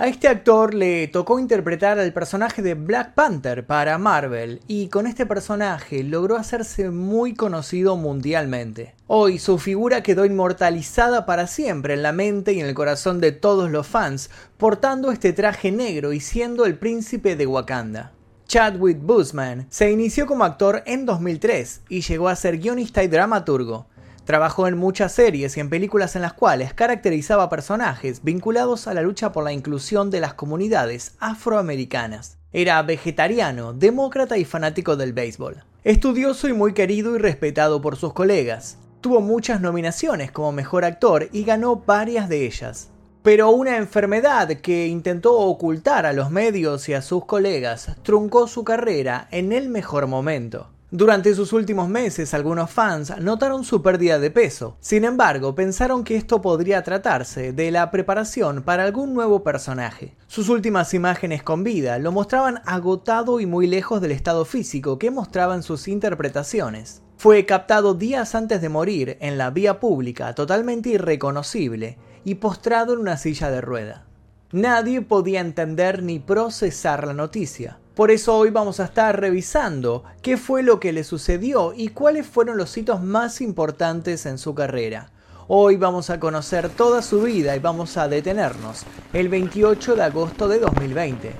A este actor le tocó interpretar al personaje de Black Panther para Marvel y con este personaje logró hacerse muy conocido mundialmente. Hoy su figura quedó inmortalizada para siempre en la mente y en el corazón de todos los fans, portando este traje negro y siendo el príncipe de Wakanda. Chadwick Boseman se inició como actor en 2003 y llegó a ser guionista y dramaturgo. Trabajó en muchas series y en películas en las cuales caracterizaba personajes vinculados a la lucha por la inclusión de las comunidades afroamericanas. Era vegetariano, demócrata y fanático del béisbol. Estudioso y muy querido y respetado por sus colegas. Tuvo muchas nominaciones como mejor actor y ganó varias de ellas. Pero una enfermedad que intentó ocultar a los medios y a sus colegas truncó su carrera en el mejor momento. Durante sus últimos meses, algunos fans notaron su pérdida de peso. Sin embargo, pensaron que esto podría tratarse de la preparación para algún nuevo personaje. Sus últimas imágenes con vida lo mostraban agotado y muy lejos del estado físico que mostraban sus interpretaciones. Fue captado días antes de morir en la vía pública, totalmente irreconocible, y postrado en una silla de rueda. Nadie podía entender ni procesar la noticia. Por eso hoy vamos a estar revisando qué fue lo que le sucedió y cuáles fueron los hitos más importantes en su carrera. Hoy vamos a conocer toda su vida y vamos a detenernos el 28 de agosto de 2020.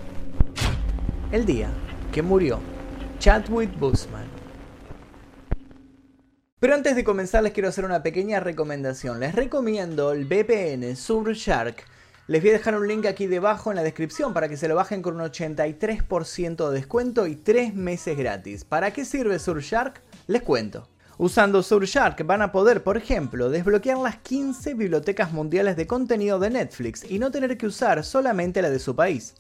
El día que murió Chadwick Boseman. Pero antes de comenzar les quiero hacer una pequeña recomendación. Les recomiendo el VPN Surfshark les voy a dejar un link aquí debajo en la descripción para que se lo bajen con un 83% de descuento y 3 meses gratis. ¿Para qué sirve Surfshark? Les cuento. Usando Surfshark van a poder, por ejemplo, desbloquear las 15 bibliotecas mundiales de contenido de Netflix y no tener que usar solamente la de su país.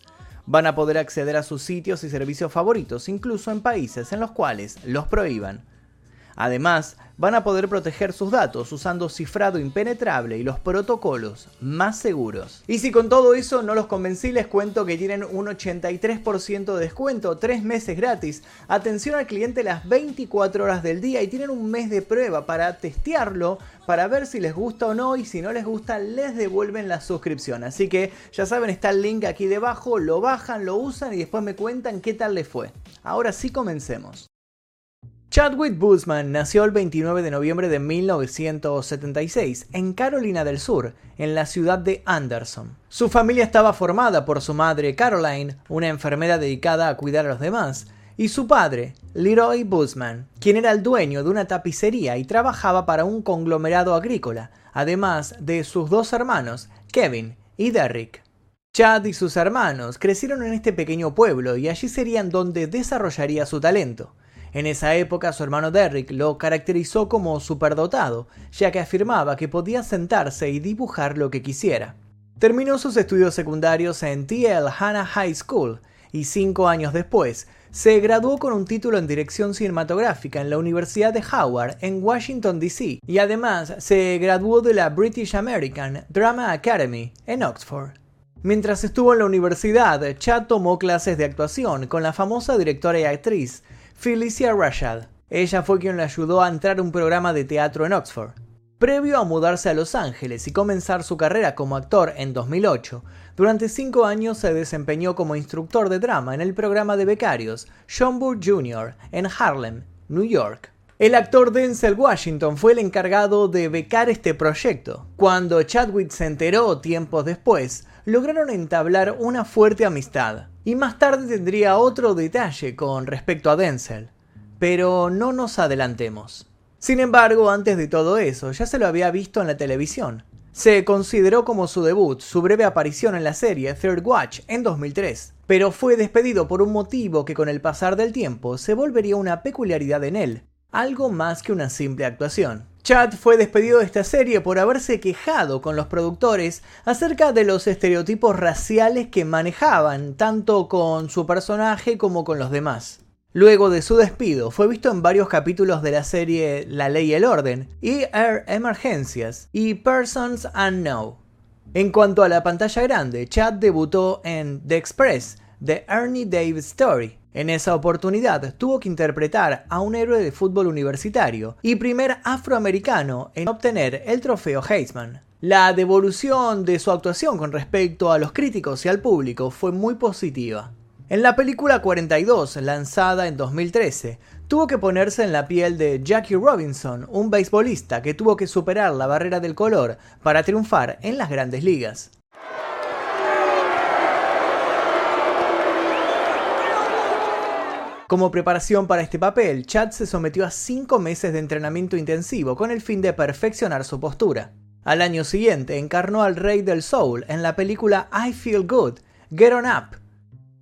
Van a poder acceder a sus sitios y servicios favoritos, incluso en países en los cuales los prohíban. Además, van a poder proteger sus datos usando cifrado impenetrable y los protocolos más seguros. Y si con todo eso no los convencí, les cuento que tienen un 83% de descuento, 3 meses gratis, atención al cliente las 24 horas del día y tienen un mes de prueba para testearlo, para ver si les gusta o no y si no les gusta les devuelven la suscripción. Así que ya saben, está el link aquí debajo, lo bajan, lo usan y después me cuentan qué tal les fue. Ahora sí comencemos. Chadwick Boseman nació el 29 de noviembre de 1976 en Carolina del Sur, en la ciudad de Anderson. Su familia estaba formada por su madre Caroline, una enfermera dedicada a cuidar a los demás, y su padre, Leroy Boseman, quien era el dueño de una tapicería y trabajaba para un conglomerado agrícola, además de sus dos hermanos, Kevin y Derrick. Chad y sus hermanos crecieron en este pequeño pueblo y allí serían donde desarrollaría su talento. En esa época su hermano Derrick lo caracterizó como superdotado, ya que afirmaba que podía sentarse y dibujar lo que quisiera. Terminó sus estudios secundarios en TL Hanna High School y cinco años después se graduó con un título en dirección cinematográfica en la Universidad de Howard en Washington, D.C. y además se graduó de la British American Drama Academy en Oxford. Mientras estuvo en la universidad, Chad tomó clases de actuación con la famosa directora y actriz Felicia Rashad. Ella fue quien le ayudó a entrar a un programa de teatro en Oxford. Previo a mudarse a Los Ángeles y comenzar su carrera como actor en 2008, durante cinco años se desempeñó como instructor de drama en el programa de becarios John Burr Jr. en Harlem, New York. El actor Denzel Washington fue el encargado de becar este proyecto. Cuando Chadwick se enteró tiempos después, lograron entablar una fuerte amistad. Y más tarde tendría otro detalle con respecto a Denzel. Pero no nos adelantemos. Sin embargo, antes de todo eso, ya se lo había visto en la televisión. Se consideró como su debut su breve aparición en la serie Third Watch en 2003, pero fue despedido por un motivo que con el pasar del tiempo se volvería una peculiaridad en él, algo más que una simple actuación. Chad fue despedido de esta serie por haberse quejado con los productores acerca de los estereotipos raciales que manejaban, tanto con su personaje como con los demás. Luego de su despido, fue visto en varios capítulos de la serie La Ley y el Orden, y Air Emergencias y Persons Unknown. En cuanto a la pantalla grande, Chad debutó en The Express, The Ernie Davis Story, en esa oportunidad tuvo que interpretar a un héroe de fútbol universitario y primer afroamericano en obtener el trofeo Heisman. La devolución de su actuación con respecto a los críticos y al público fue muy positiva. En la película 42, lanzada en 2013, tuvo que ponerse en la piel de Jackie Robinson, un beisbolista que tuvo que superar la barrera del color para triunfar en las grandes ligas. Como preparación para este papel, Chad se sometió a cinco meses de entrenamiento intensivo con el fin de perfeccionar su postura. Al año siguiente encarnó al Rey del Soul en la película I Feel Good, Get On Up.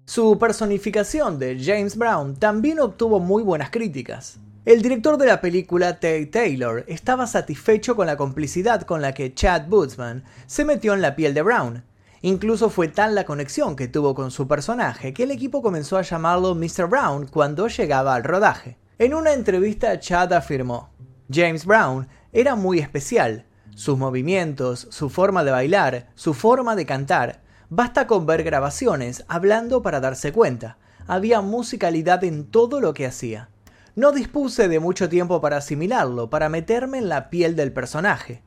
Su personificación de James Brown también obtuvo muy buenas críticas. El director de la película, Tate Taylor, estaba satisfecho con la complicidad con la que Chad Bootsman se metió en la piel de Brown. Incluso fue tal la conexión que tuvo con su personaje que el equipo comenzó a llamarlo Mr. Brown cuando llegaba al rodaje. En una entrevista, Chad afirmó, James Brown era muy especial, sus movimientos, su forma de bailar, su forma de cantar. Basta con ver grabaciones, hablando para darse cuenta. Había musicalidad en todo lo que hacía. No dispuse de mucho tiempo para asimilarlo, para meterme en la piel del personaje.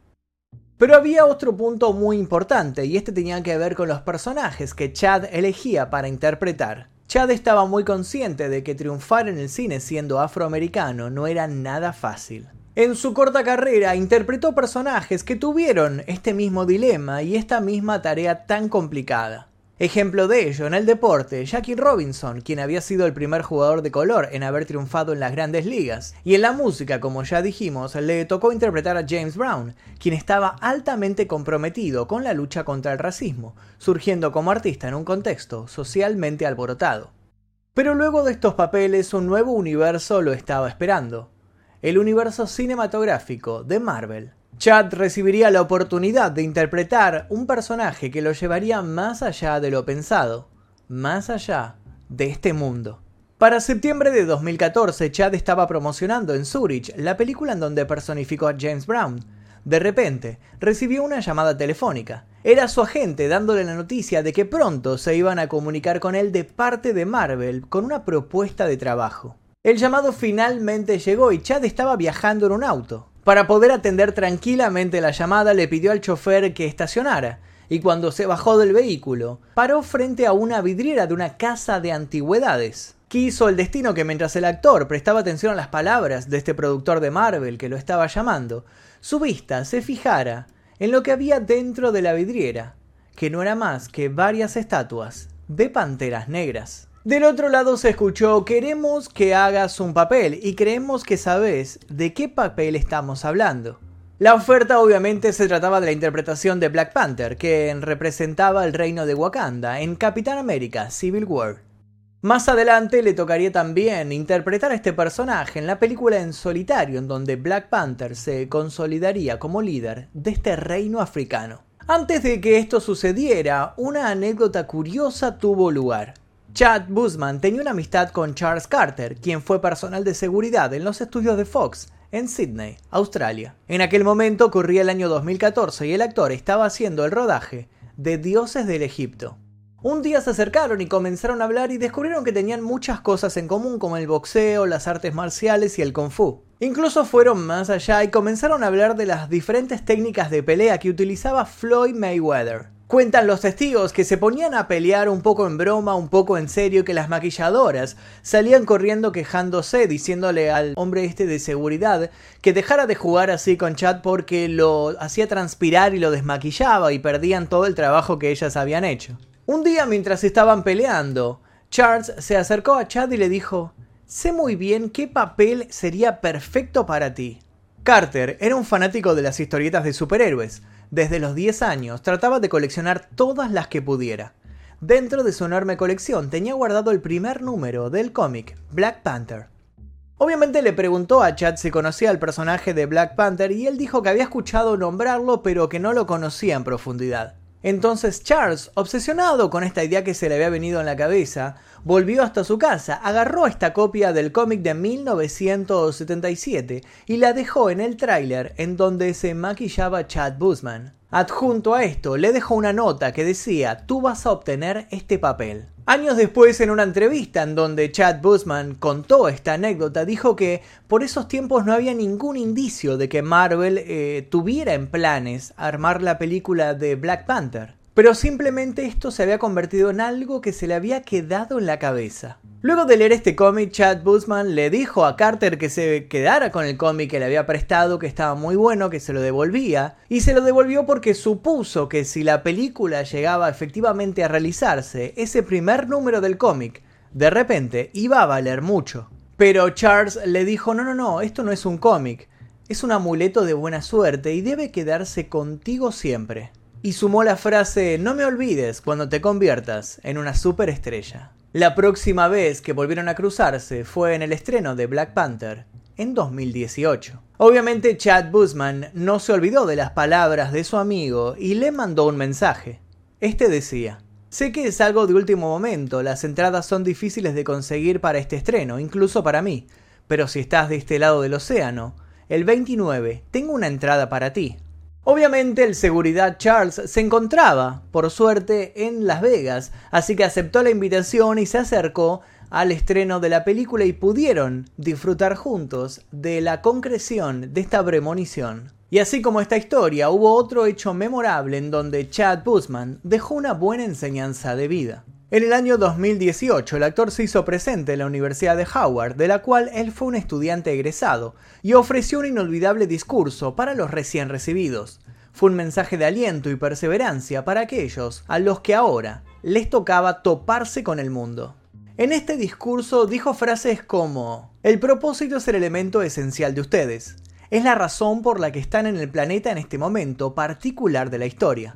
Pero había otro punto muy importante, y este tenía que ver con los personajes que Chad elegía para interpretar. Chad estaba muy consciente de que triunfar en el cine siendo afroamericano no era nada fácil. En su corta carrera interpretó personajes que tuvieron este mismo dilema y esta misma tarea tan complicada. Ejemplo de ello, en el deporte, Jackie Robinson, quien había sido el primer jugador de color en haber triunfado en las grandes ligas. Y en la música, como ya dijimos, le tocó interpretar a James Brown, quien estaba altamente comprometido con la lucha contra el racismo, surgiendo como artista en un contexto socialmente alborotado. Pero luego de estos papeles, un nuevo universo lo estaba esperando el universo cinematográfico de Marvel. Chad recibiría la oportunidad de interpretar un personaje que lo llevaría más allá de lo pensado, más allá de este mundo. Para septiembre de 2014, Chad estaba promocionando en Zurich la película en donde personificó a James Brown. De repente, recibió una llamada telefónica. Era su agente dándole la noticia de que pronto se iban a comunicar con él de parte de Marvel con una propuesta de trabajo. El llamado finalmente llegó y Chad estaba viajando en un auto. Para poder atender tranquilamente la llamada le pidió al chofer que estacionara y cuando se bajó del vehículo paró frente a una vidriera de una casa de antigüedades. Quiso el destino que mientras el actor prestaba atención a las palabras de este productor de Marvel que lo estaba llamando, su vista se fijara en lo que había dentro de la vidriera, que no era más que varias estatuas de panteras negras. Del otro lado se escuchó, queremos que hagas un papel y creemos que sabes de qué papel estamos hablando. La oferta obviamente se trataba de la interpretación de Black Panther, que representaba el reino de Wakanda en Capitán América Civil War. Más adelante le tocaría también interpretar a este personaje en la película En solitario, en donde Black Panther se consolidaría como líder de este reino africano. Antes de que esto sucediera, una anécdota curiosa tuvo lugar. Chad Busman tenía una amistad con Charles Carter, quien fue personal de seguridad en los estudios de Fox, en Sydney, Australia. En aquel momento ocurría el año 2014 y el actor estaba haciendo el rodaje de Dioses del Egipto. Un día se acercaron y comenzaron a hablar y descubrieron que tenían muchas cosas en común como el boxeo, las artes marciales y el kung fu. Incluso fueron más allá y comenzaron a hablar de las diferentes técnicas de pelea que utilizaba Floyd Mayweather. Cuentan los testigos que se ponían a pelear un poco en broma, un poco en serio, que las maquilladoras salían corriendo quejándose, diciéndole al hombre este de seguridad que dejara de jugar así con Chad porque lo hacía transpirar y lo desmaquillaba y perdían todo el trabajo que ellas habían hecho. Un día mientras estaban peleando, Charles se acercó a Chad y le dijo, sé muy bien qué papel sería perfecto para ti. Carter era un fanático de las historietas de superhéroes, desde los 10 años trataba de coleccionar todas las que pudiera. Dentro de su enorme colección tenía guardado el primer número del cómic, Black Panther. Obviamente le preguntó a Chad si conocía al personaje de Black Panther y él dijo que había escuchado nombrarlo pero que no lo conocía en profundidad. Entonces Charles, obsesionado con esta idea que se le había venido en la cabeza, volvió hasta su casa, agarró esta copia del cómic de 1977 y la dejó en el tráiler en donde se maquillaba Chad Busman. Adjunto a esto, le dejó una nota que decía, tú vas a obtener este papel. Años después, en una entrevista en donde Chad Busman contó esta anécdota, dijo que por esos tiempos no había ningún indicio de que Marvel eh, tuviera en planes armar la película de Black Panther, pero simplemente esto se había convertido en algo que se le había quedado en la cabeza. Luego de leer este cómic, Chad Busman le dijo a Carter que se quedara con el cómic que le había prestado, que estaba muy bueno, que se lo devolvía, y se lo devolvió porque supuso que si la película llegaba efectivamente a realizarse, ese primer número del cómic, de repente iba a valer mucho. Pero Charles le dijo, no, no, no, esto no es un cómic, es un amuleto de buena suerte y debe quedarse contigo siempre. Y sumó la frase, no me olvides cuando te conviertas en una superestrella. La próxima vez que volvieron a cruzarse fue en el estreno de Black Panther, en 2018. Obviamente Chad Busman no se olvidó de las palabras de su amigo y le mandó un mensaje. Este decía, Sé que es algo de último momento, las entradas son difíciles de conseguir para este estreno, incluso para mí, pero si estás de este lado del océano, el 29 tengo una entrada para ti. Obviamente el seguridad Charles se encontraba, por suerte, en Las Vegas, así que aceptó la invitación y se acercó al estreno de la película y pudieron disfrutar juntos de la concreción de esta premonición. Y así como esta historia, hubo otro hecho memorable en donde Chad Busman dejó una buena enseñanza de vida. En el año 2018, el actor se hizo presente en la Universidad de Howard, de la cual él fue un estudiante egresado, y ofreció un inolvidable discurso para los recién recibidos. Fue un mensaje de aliento y perseverancia para aquellos a los que ahora les tocaba toparse con el mundo. En este discurso dijo frases como, el propósito es el elemento esencial de ustedes, es la razón por la que están en el planeta en este momento particular de la historia.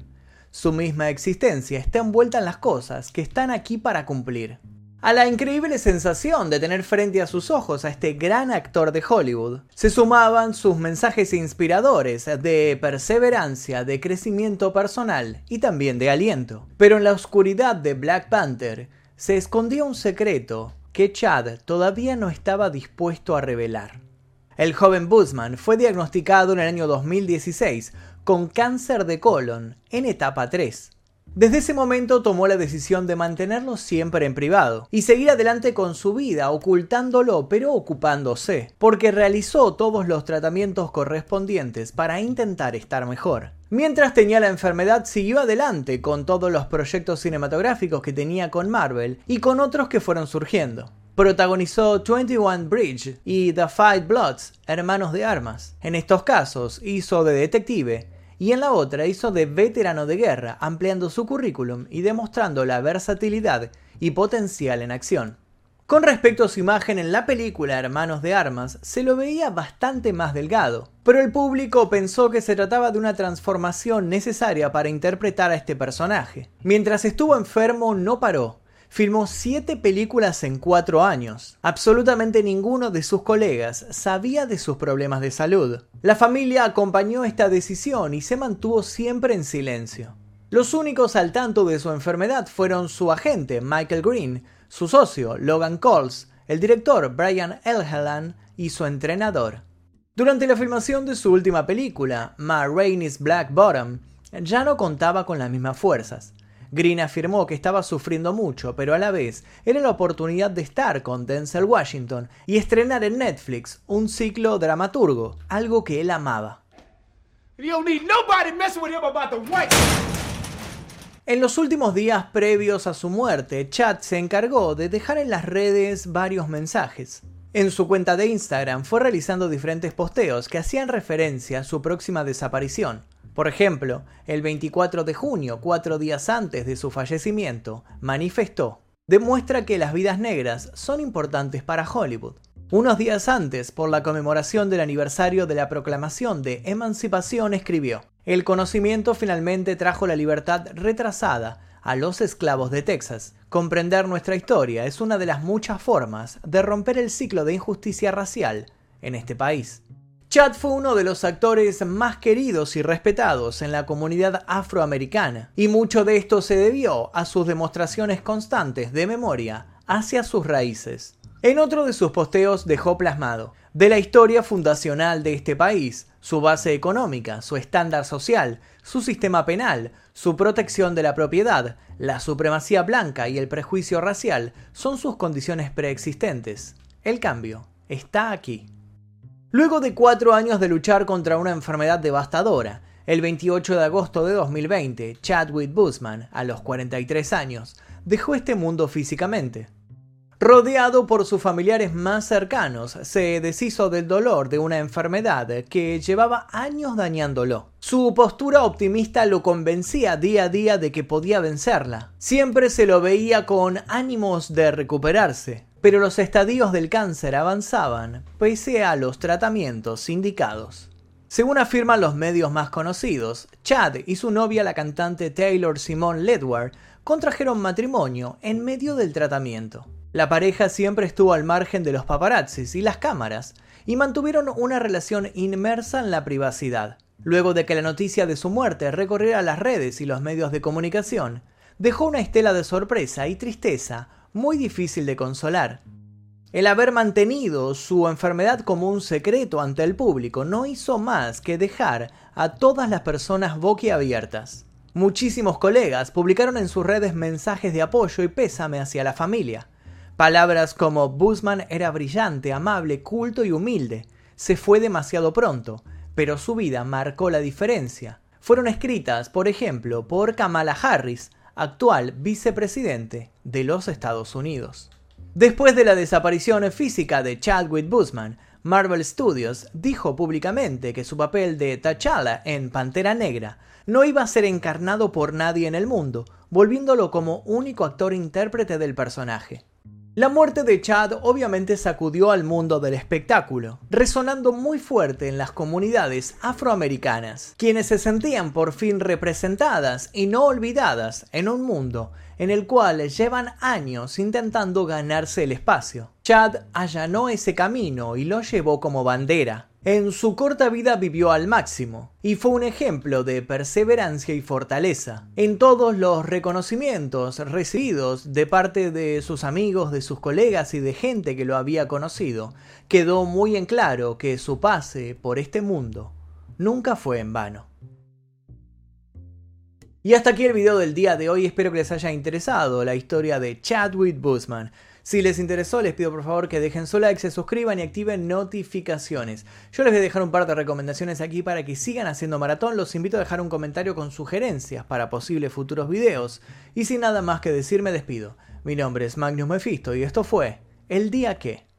Su misma existencia está envuelta en las cosas que están aquí para cumplir. A la increíble sensación de tener frente a sus ojos a este gran actor de Hollywood, se sumaban sus mensajes inspiradores de perseverancia, de crecimiento personal y también de aliento. Pero en la oscuridad de Black Panther se escondía un secreto que Chad todavía no estaba dispuesto a revelar. El joven Busman fue diagnosticado en el año 2016 con cáncer de colon en etapa 3. Desde ese momento tomó la decisión de mantenerlo siempre en privado y seguir adelante con su vida, ocultándolo pero ocupándose, porque realizó todos los tratamientos correspondientes para intentar estar mejor. Mientras tenía la enfermedad, siguió adelante con todos los proyectos cinematográficos que tenía con Marvel y con otros que fueron surgiendo. Protagonizó 21 Bridge y The Five Bloods, Hermanos de Armas. En estos casos hizo de detective y en la otra hizo de veterano de guerra, ampliando su currículum y demostrando la versatilidad y potencial en acción. Con respecto a su imagen en la película Hermanos de Armas, se lo veía bastante más delgado, pero el público pensó que se trataba de una transformación necesaria para interpretar a este personaje. Mientras estuvo enfermo no paró, filmó siete películas en cuatro años. Absolutamente ninguno de sus colegas sabía de sus problemas de salud. La familia acompañó esta decisión y se mantuvo siempre en silencio. Los únicos al tanto de su enfermedad fueron su agente, Michael Green, su socio, Logan Coles, el director, Brian Elhelan, y su entrenador. Durante la filmación de su última película, Ma Rainey's Black Bottom, ya no contaba con las mismas fuerzas. Green afirmó que estaba sufriendo mucho, pero a la vez era la oportunidad de estar con Denzel Washington y estrenar en Netflix un ciclo dramaturgo, algo que él amaba. En los últimos días previos a su muerte, Chad se encargó de dejar en las redes varios mensajes. En su cuenta de Instagram fue realizando diferentes posteos que hacían referencia a su próxima desaparición. Por ejemplo, el 24 de junio, cuatro días antes de su fallecimiento, manifestó, demuestra que las vidas negras son importantes para Hollywood. Unos días antes, por la conmemoración del aniversario de la proclamación de emancipación, escribió, el conocimiento finalmente trajo la libertad retrasada a los esclavos de Texas. Comprender nuestra historia es una de las muchas formas de romper el ciclo de injusticia racial en este país. Chad fue uno de los actores más queridos y respetados en la comunidad afroamericana, y mucho de esto se debió a sus demostraciones constantes de memoria hacia sus raíces. En otro de sus posteos dejó plasmado, de la historia fundacional de este país, su base económica, su estándar social, su sistema penal, su protección de la propiedad, la supremacía blanca y el prejuicio racial son sus condiciones preexistentes. El cambio está aquí. Luego de cuatro años de luchar contra una enfermedad devastadora, el 28 de agosto de 2020, Chadwick Boseman, a los 43 años, dejó este mundo físicamente. Rodeado por sus familiares más cercanos, se deshizo del dolor de una enfermedad que llevaba años dañándolo. Su postura optimista lo convencía día a día de que podía vencerla. Siempre se lo veía con ánimos de recuperarse, pero los estadios del cáncer avanzaban pese a los tratamientos indicados. Según afirman los medios más conocidos, Chad y su novia la cantante Taylor Simone Ledward contrajeron matrimonio en medio del tratamiento. La pareja siempre estuvo al margen de los paparazzis y las cámaras, y mantuvieron una relación inmersa en la privacidad. Luego de que la noticia de su muerte recorriera las redes y los medios de comunicación, dejó una estela de sorpresa y tristeza muy difícil de consolar. El haber mantenido su enfermedad como un secreto ante el público no hizo más que dejar a todas las personas boquiabiertas. Muchísimos colegas publicaron en sus redes mensajes de apoyo y pésame hacia la familia. Palabras como Busman era brillante, amable, culto y humilde. Se fue demasiado pronto, pero su vida marcó la diferencia. Fueron escritas, por ejemplo, por Kamala Harris, actual vicepresidente de los Estados Unidos. Después de la desaparición física de Chadwick Boseman, Marvel Studios dijo públicamente que su papel de T'Challa en Pantera Negra no iba a ser encarnado por nadie en el mundo, volviéndolo como único actor intérprete del personaje. La muerte de Chad obviamente sacudió al mundo del espectáculo, resonando muy fuerte en las comunidades afroamericanas, quienes se sentían por fin representadas y no olvidadas en un mundo en el cual llevan años intentando ganarse el espacio. Chad allanó ese camino y lo llevó como bandera, en su corta vida vivió al máximo y fue un ejemplo de perseverancia y fortaleza. En todos los reconocimientos recibidos de parte de sus amigos, de sus colegas y de gente que lo había conocido, quedó muy en claro que su pase por este mundo nunca fue en vano. Y hasta aquí el video del día de hoy, espero que les haya interesado la historia de Chadwick Boseman. Si les interesó, les pido por favor que dejen su like, se suscriban y activen notificaciones. Yo les voy a dejar un par de recomendaciones aquí para que sigan haciendo maratón. Los invito a dejar un comentario con sugerencias para posibles futuros videos. Y sin nada más que decir, me despido. Mi nombre es Magnus Mephisto y esto fue El Día Que.